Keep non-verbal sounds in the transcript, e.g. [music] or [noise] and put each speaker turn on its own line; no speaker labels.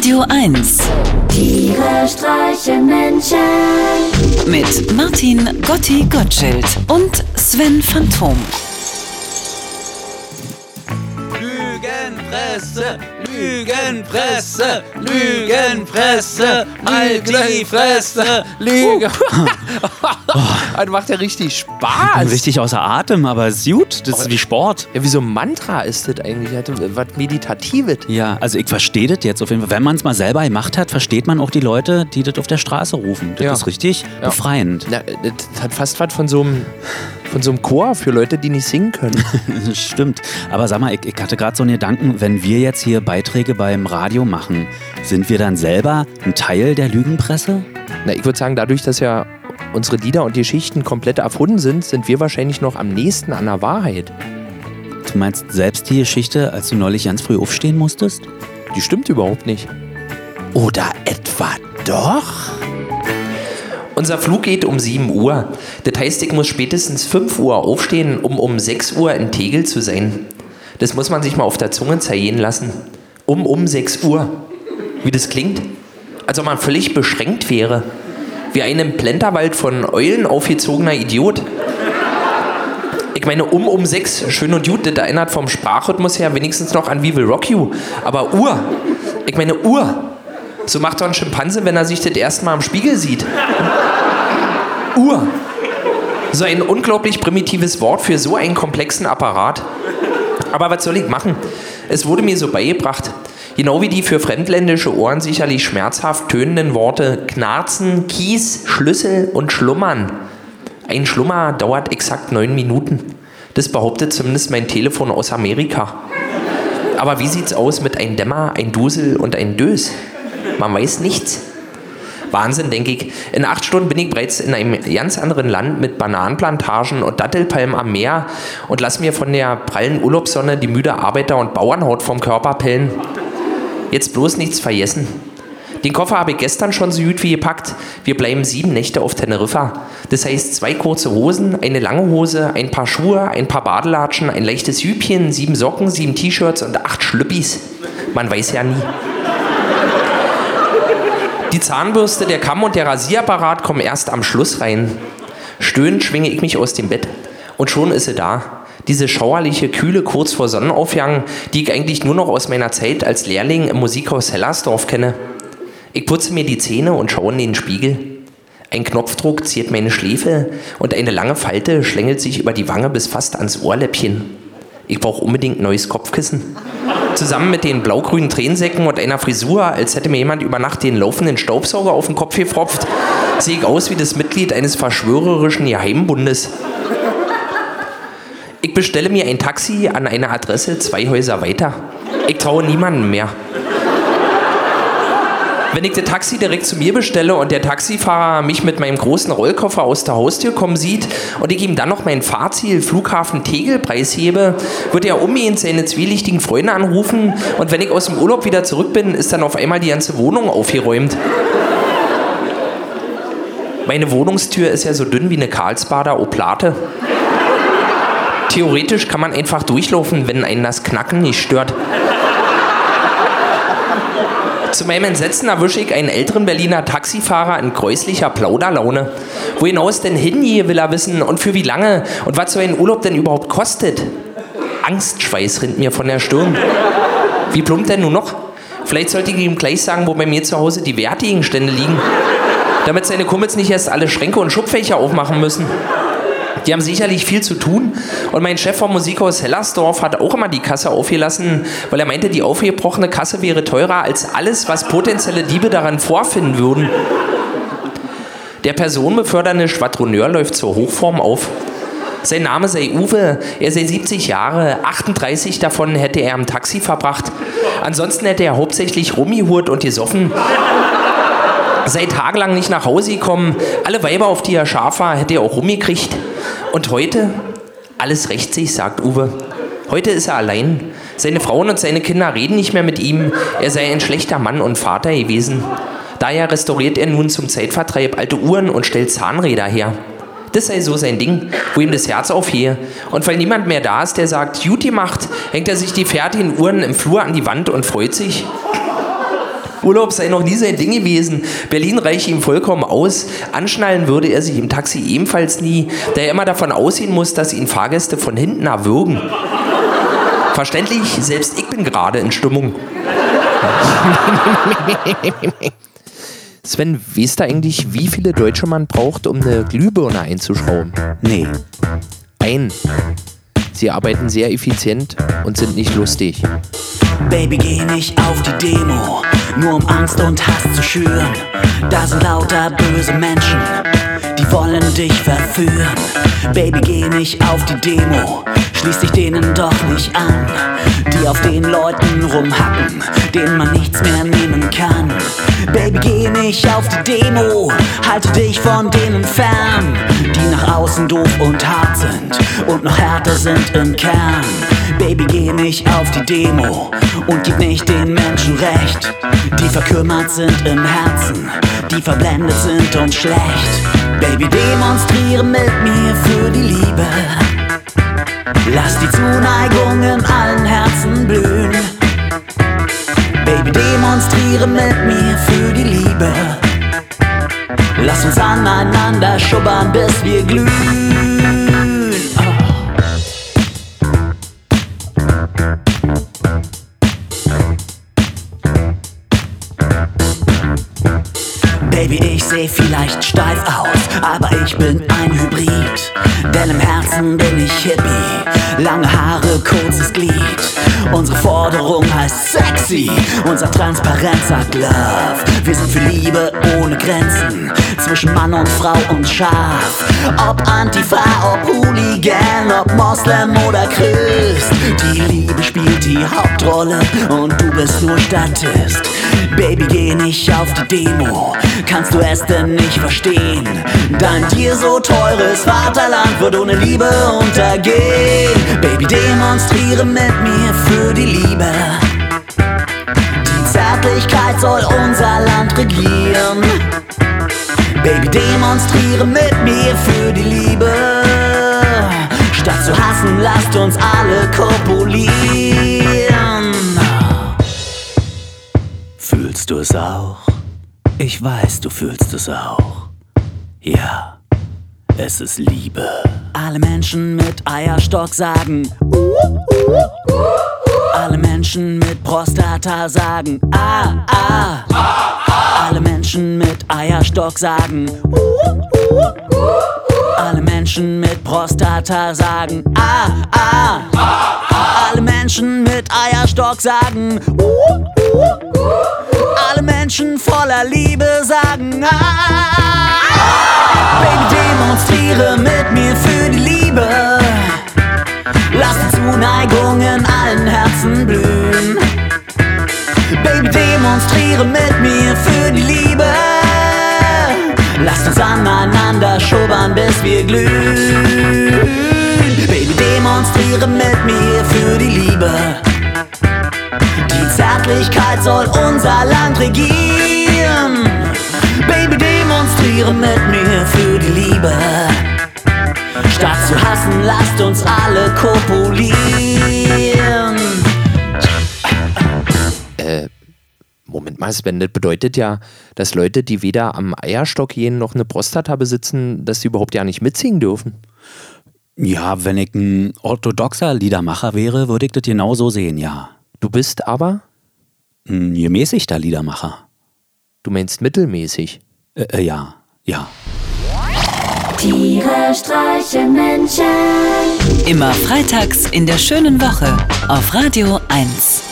Radio 1
Tiere streichen Menschen.
mit Martin Gotti Gottschild und Sven Phantom.
Lügenpresse, Lügenpresse, Lügenpresse, halt die Fresse, Lüge. [laughs] das macht ja richtig Spaß.
Richtig außer Atem, aber es ist gut. Das ist wie Sport.
Ja, wie so ein Mantra ist das eigentlich. Hat Was Meditatives.
Ja, also ich verstehe das jetzt auf jeden Fall. Wenn man es mal selber gemacht hat, versteht man auch die Leute, die das auf der Straße rufen. Das
Ja.
ist richtig
Ja.
befreiend.
Na, das hat fast was von so einem von so einem Chor für Leute, die nicht singen können. [laughs]
Stimmt. Aber sag mal, ich, ich hatte gerade so einen Gedanken, wenn wir jetzt hier Beiträge beim Radio machen, sind wir dann selber ein Teil der Lügenpresse?
Na, ich würde sagen, dadurch, dass ja unsere Lieder und Geschichten komplett erfunden sind, sind wir wahrscheinlich noch am nächsten an der Wahrheit.
Du meinst selbst die Geschichte, als du neulich ganz früh aufstehen musstest?
Die stimmt überhaupt nicht. Oder etwa doch? Unser Flug geht um 7 Uhr. Das heißt, ich muss spätestens 5 Uhr aufstehen, um um 6 Uhr in Tegel zu sein. Das muss man sich mal auf der Zunge zergehen lassen. Um um 6 Uhr. Wie das klingt? Als ob man völlig beschränkt wäre. Wie ein im Plenterwald von Eulen aufgezogener Idiot. Ich meine, um um 6, schön und gut, das erinnert vom Sprachrhythmus her wenigstens noch an We Will Rock You. Aber Uhr, ich meine Uhr. So macht doch ein Schimpanse, wenn er sich das erste Mal im Spiegel sieht. Uhr. So ein unglaublich primitives Wort für so einen komplexen Apparat. Aber was soll ich machen? Es wurde mir so beigebracht. Genau wie die für fremdländische Ohren sicherlich schmerzhaft tönenden Worte Knarzen, Kies, Schlüssel und Schlummern. Ein Schlummer dauert exakt neun Minuten. Das behauptet zumindest mein Telefon aus Amerika. Aber wie sieht's aus mit ein Dämmer, ein Dusel und ein Dös? Man weiß nichts. Wahnsinn, denke ich. In acht Stunden bin ich bereits in einem ganz anderen Land mit Bananenplantagen und Dattelpalmen am Meer und lass mir von der prallen Urlaubssonne die müde Arbeiter- und Bauernhaut vom Körper pellen. Jetzt bloß nichts vergessen. Den Koffer habe ich gestern schon so gut wie gepackt. Wir bleiben sieben Nächte auf Teneriffa. Das heißt zwei kurze Hosen, eine lange Hose, ein paar Schuhe, ein paar Badelatschen, ein leichtes Jüpchen, sieben Socken, sieben T-Shirts und acht Schlüppis. Man weiß ja nie. Die Zahnbürste, der Kamm und der Rasierapparat kommen erst am Schluss rein. Stöhnend schwinge ich mich aus dem Bett und schon ist sie da. Diese schauerliche Kühle kurz vor Sonnenaufgang, die ich eigentlich nur noch aus meiner Zeit als Lehrling im Musikhaus Hellersdorf kenne. Ich putze mir die Zähne und schaue in den Spiegel. Ein Knopfdruck ziert meine Schläfe und eine lange Falte schlängelt sich über die Wange bis fast ans Ohrläppchen. Ich brauche unbedingt neues Kopfkissen. Zusammen mit den blau-grünen Tränensäcken und einer Frisur, als hätte mir jemand über Nacht den laufenden Staubsauger auf den Kopf gefropft, sehe ich aus wie das Mitglied eines verschwörerischen Geheimbundes. Ich bestelle mir ein Taxi an einer Adresse zwei Häuser weiter. Ich traue niemandem mehr. Wenn ich das Taxi direkt zu mir bestelle und der Taxifahrer mich mit meinem großen Rollkoffer aus der Haustür kommen sieht und ich ihm dann noch mein Fahrziel Flughafen Tegel preishebe, wird er umgehend seine zwielichtigen Freunde anrufen und wenn ich aus dem Urlaub wieder zurück bin, ist dann auf einmal die ganze Wohnung aufgeräumt. Meine Wohnungstür ist ja so dünn wie eine Karlsbader Oplate. Theoretisch kann man einfach durchlaufen, wenn einen das Knacken nicht stört. Zu meinem Entsetzen erwische ich einen älteren Berliner Taxifahrer in gräuslicher Plauderlaune. Wo hinaus denn hin, je will er wissen und für wie lange und was so ein Urlaub denn überhaupt kostet. Angstschweiß rinnt mir von der Stirn. Wie plumpt denn nun noch? Vielleicht sollte ich ihm gleich sagen, wo bei mir zu Hause die Wertgegenstände liegen. Damit seine Kumpels nicht erst alle Schränke und Schubfächer aufmachen müssen. Die haben sicherlich viel zu tun. Und mein Chef vom Musikhaus Hellersdorf hat auch immer die Kasse aufgelassen, weil er meinte, die aufgebrochene Kasse wäre teurer als alles, was potenzielle Diebe daran vorfinden würden. Der personenbefördernde Schwadroneur läuft zur Hochform auf. Sein Name sei Uwe, er sei 70 Jahre, 38 davon hätte er im Taxi verbracht. Ansonsten hätte er hauptsächlich rumgehurt und gesoffen. Sei tagelang nicht nach Hause gekommen, alle Weiber, auf die er scharf war, hätte er auch rumgekriegt. Und heute? Alles rächt sich, sagt Uwe. Heute ist er allein. Seine Frauen und seine Kinder reden nicht mehr mit ihm. Er sei ein schlechter Mann und Vater gewesen. Daher restauriert er nun zum Zeitvertreib alte Uhren und stellt Zahnräder her. Das sei so sein Ding, wo ihm das Herz aufgehe. Und weil niemand mehr da ist, der sagt, gut gemacht, hängt er sich die fertigen Uhren im Flur an die Wand und freut sich. Urlaub sei noch nie sein Ding gewesen. Berlin reiche ihm vollkommen aus. Anschnallen würde er sich im Taxi ebenfalls nie, da er immer davon ausgehen muss, dass ihn Fahrgäste von hinten erwürgen. Verständlich, selbst ich bin gerade in Stimmung. [laughs] Sven, weißt du eigentlich, wie viele Deutsche man braucht, um eine Glühbirne einzuschrauben?
Nee.
Ein. Sie arbeiten sehr effizient und sind nicht lustig.
Baby, geh nicht auf die Demo, nur um Angst und Hass zu schüren. Da sind lauter böse Menschen, die wollen dich verführen. Baby, geh nicht auf die Demo, schließ dich denen doch nicht an. Die auf den Leuten rumhacken, denen man nichts mehr nehmen kann. Baby, geh nicht auf die Demo, halte dich von denen fern, die nach außen doof und hart sind und noch härter sind im Kern. Baby, geh nicht auf die Demo und gib nicht den Menschen recht, die verkümmert sind im Herzen, die verblendet sind und schlecht. Baby, demonstriere mit mir für die Liebe. Lass die Zuneigung in allen Herzen blühen. Baby, demonstriere mit mir für die Liebe. Lass uns aneinander schubbern, bis wir glühen. Oh. Baby, ich seh vielleicht steif aus, ich bin. Herzen bin ich Hippie. Lange Haare, kurzes Glied. Unsere Forderung heißt sexy. Unser Transparenz sagt Love. Wir sind für Liebe ohne Grenzen. Zwischen Mann und Frau und Schaf. Ob Antifa, ob Hooligan, ob Moslem oder Christ. Die Liebe spielt die Hauptrolle und du bist nur Statist. Baby, geh nicht auf die Demo. Kannst du es denn nicht verstehen? Dein dir so teures Vaterland wird ohne Liebe untergehen. Baby, demonstriere mit mir für die Liebe. Die Zärtlichkeit soll unser Land regieren. Baby, demonstriere mit mir für die Liebe. Statt zu hassen, lasst uns alle kopulieren. Fühlst du es auch? Ich weiß, du fühlst es auch. Ja, es ist Liebe. Alle Menschen mit Eierstock sagen. "Uh, uh, uh." Alle Menschen mit Prostata sagen. Ah, ah. Alle Menschen mit Eierstock sagen. Alle Menschen mit Prostata sagen. Ah, ah. Alle Menschen mit Eierstock sagen. "Uh, uh, uh." Alle Menschen voller Liebe sagen. Ah, Baby, demonstriere mit mir für die Liebe. Lass die Zuneigung in allen Herzen blühen. Baby, demonstriere mit mir für die Liebe. Lasst uns aneinander schubbern, bis wir glühen. Baby, demonstriere mit mir für die Liebe. Zärtlichkeit soll unser Land regieren. Baby, demonstriere mit mir für die Liebe. Statt zu hassen, lasst uns alle kopulieren.
Moment mal, Sven, das bedeutet ja, dass Leute, die weder am Eierstock gehen noch eine Prostata besitzen, dass sie überhaupt ja nicht mitsingen dürfen.
Ja, wenn ich ein orthodoxer Liedermacher wäre, würde ich das genau so sehen, ja.
Du bist aber,
Ein gemäßigter Liedermacher.
du meinst mittelmäßig.
Äh, äh, ja, ja.
Tiere streichen Menschen.
Immer freitags in der schönen Woche auf Radio 1.